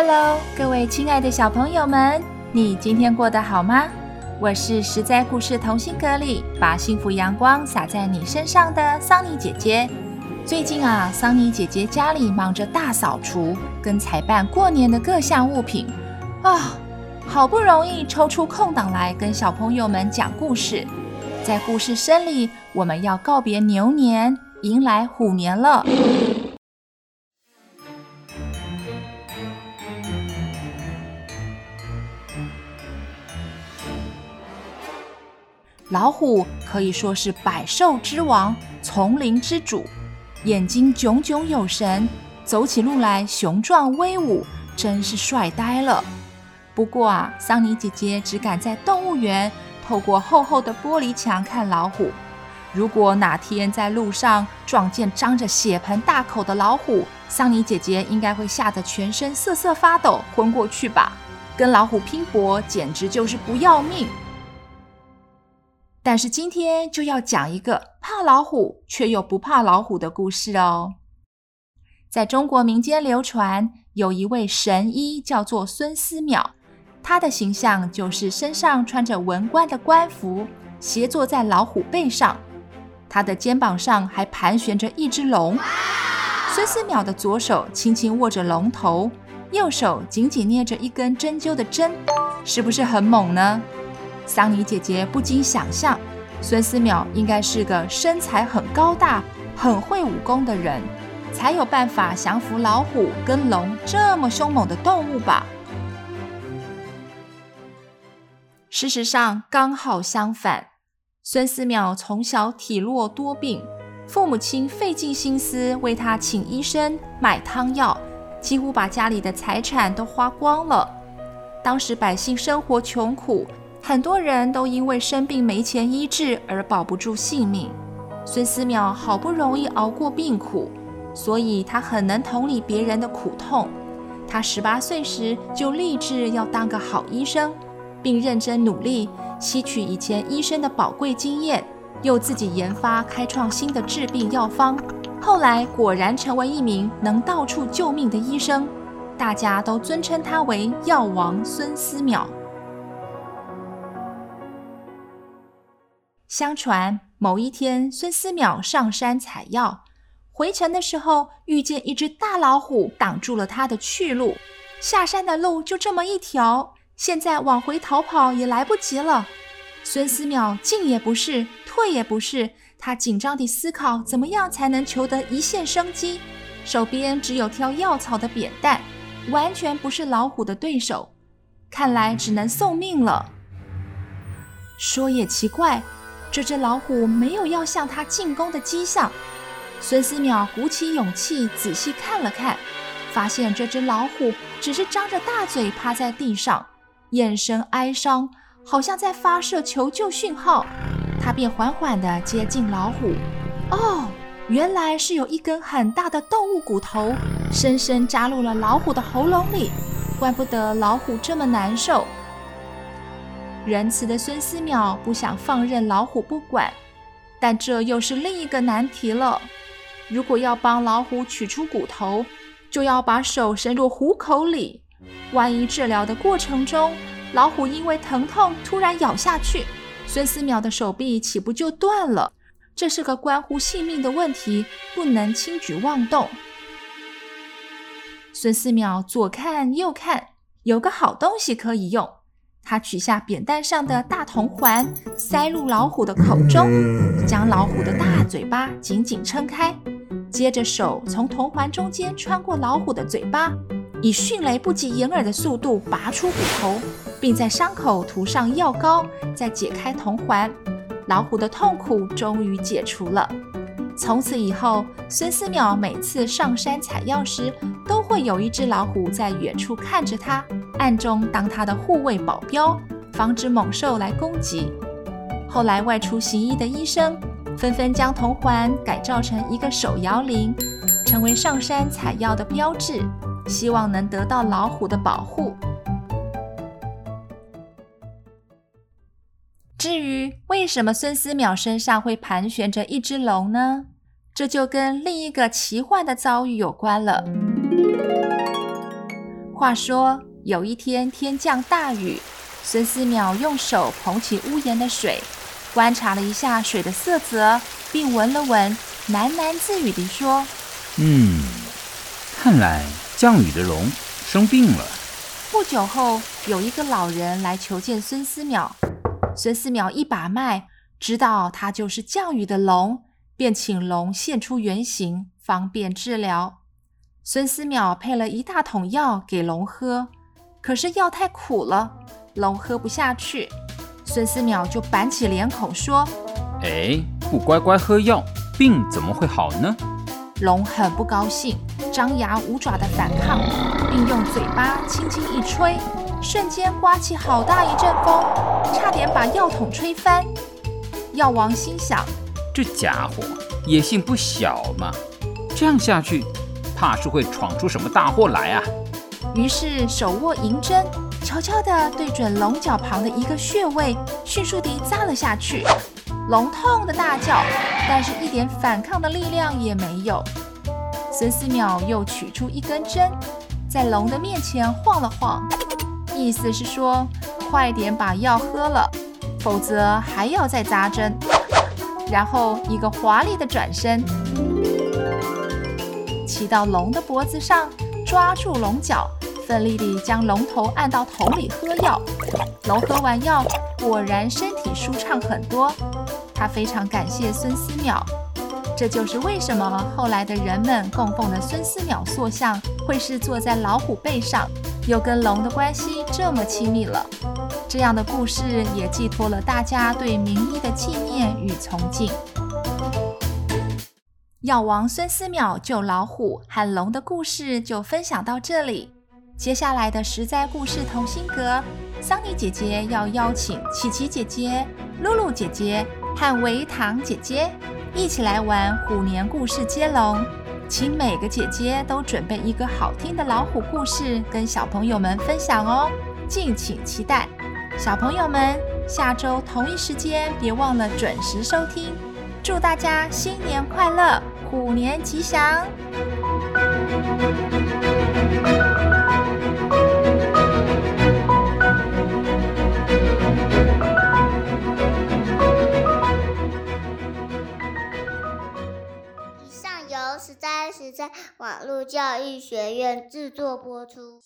Hello，各位亲爱的小朋友们，你今天过得好吗？我是实在故事同心阁里把幸福阳光洒在你身上的桑尼姐姐。最近啊，桑尼姐姐家里忙着大扫除跟采办过年的各项物品啊，好不容易抽出空档来跟小朋友们讲故事。在故事声里，我们要告别牛年，迎来虎年了。老虎可以说是百兽之王、丛林之主，眼睛炯炯有神，走起路来雄壮威武，真是帅呆了。不过啊，桑尼姐姐只敢在动物园透过厚厚的玻璃墙看老虎。如果哪天在路上撞见张着血盆大口的老虎，桑尼姐姐应该会吓得全身瑟瑟发抖，昏过去吧。跟老虎拼搏，简直就是不要命。但是今天就要讲一个怕老虎却又不怕老虎的故事哦。在中国民间流传，有一位神医叫做孙思邈，他的形象就是身上穿着文官的官服，斜坐在老虎背上，他的肩膀上还盘旋着一只龙。孙思邈的左手轻轻握着龙头，右手紧紧捏着一根针灸的针，是不是很猛呢？桑尼姐姐不禁想象，孙思邈应该是个身材很高大、很会武功的人，才有办法降服老虎跟龙这么凶猛的动物吧？事实上，刚好相反，孙思邈从小体弱多病，父母亲费尽心思为他请医生、买汤药，几乎把家里的财产都花光了。当时百姓生活穷苦。很多人都因为生病没钱医治而保不住性命。孙思邈好不容易熬过病苦，所以他很能同理别人的苦痛。他十八岁时就立志要当个好医生，并认真努力，吸取以前医生的宝贵经验，又自己研发开创新的治病药方。后来果然成为一名能到处救命的医生，大家都尊称他为药王孙思邈。相传某一天，孙思邈上山采药，回程的时候遇见一只大老虎挡住了他的去路。下山的路就这么一条，现在往回逃跑也来不及了。孙思邈进也不是，退也不是，他紧张地思考怎么样才能求得一线生机。手边只有挑药草的扁担，完全不是老虎的对手，看来只能送命了。说也奇怪。这只老虎没有要向他进攻的迹象。孙思邈鼓起勇气仔细看了看，发现这只老虎只是张着大嘴趴在地上，眼神哀伤，好像在发射求救讯号。他便缓缓地接近老虎。哦，原来是有一根很大的动物骨头，深深扎入了老虎的喉咙里，怪不得老虎这么难受。仁慈的孙思邈不想放任老虎不管，但这又是另一个难题了。如果要帮老虎取出骨头，就要把手伸入虎口里。万一治疗的过程中，老虎因为疼痛突然咬下去，孙思邈的手臂岂不就断了？这是个关乎性命的问题，不能轻举妄动。孙思邈左看右看，有个好东西可以用。他取下扁担上的大铜环，塞入老虎的口中，将老虎的大嘴巴紧紧撑开，接着手从铜环中间穿过老虎的嘴巴，以迅雷不及掩耳的速度拔出骨头，并在伤口涂上药膏，再解开铜环。老虎的痛苦终于解除了。从此以后，孙思邈每次上山采药时，都会有一只老虎在远处看着他，暗中当他的护卫保镖，防止猛兽来攻击。后来外出行医的医生纷纷将铜环改造成一个手摇铃，成为上山采药的标志，希望能得到老虎的保护。至于为什么孙思邈身上会盘旋着一只龙呢？这就跟另一个奇幻的遭遇有关了。话说有一天天降大雨，孙思邈用手捧起屋檐的水，观察了一下水的色泽，并闻了闻，喃喃自语地说：“嗯，看来降雨的龙生病了。”不久后，有一个老人来求见孙思邈。孙思邈一把脉，知道他就是降雨的龙，便请龙现出原形，方便治疗。孙思邈配了一大桶药给龙喝，可是药太苦了，龙喝不下去。孙思邈就板起脸孔说：“哎，不乖乖喝药，病怎么会好呢？”龙很不高兴，张牙舞爪的反抗，并用嘴巴轻轻一吹。瞬间刮起好大一阵风，差点把药桶吹翻。药王心想：这家伙野性不小嘛，这样下去，怕是会闯出什么大祸来啊！于是手握银针，悄悄地对准龙角旁的一个穴位，迅速地扎了下去。龙痛的大叫，但是一点反抗的力量也没有。孙思邈又取出一根针，在龙的面前晃了晃。意思是说，快点把药喝了，否则还要再扎针。然后一个华丽的转身，骑到龙的脖子上，抓住龙角，奋力地将龙头按到桶里喝药。龙喝完药，果然身体舒畅很多。他非常感谢孙思邈。这就是为什么后来的人们供奉的孙思邈塑像会是坐在老虎背上，又跟龙的关系这么亲密了。这样的故事也寄托了大家对名医的纪念与崇敬。药王孙思邈救老虎和龙的故事就分享到这里。接下来的十灾故事同心阁，桑尼姐姐要邀请琪琪姐姐、露露姐姐和维糖姐姐。一起来玩虎年故事接龙，请每个姐姐都准备一个好听的老虎故事跟小朋友们分享哦，敬请期待。小朋友们，下周同一时间别忘了准时收听。祝大家新年快乐，虎年吉祥！实在网络教育学院制作播出。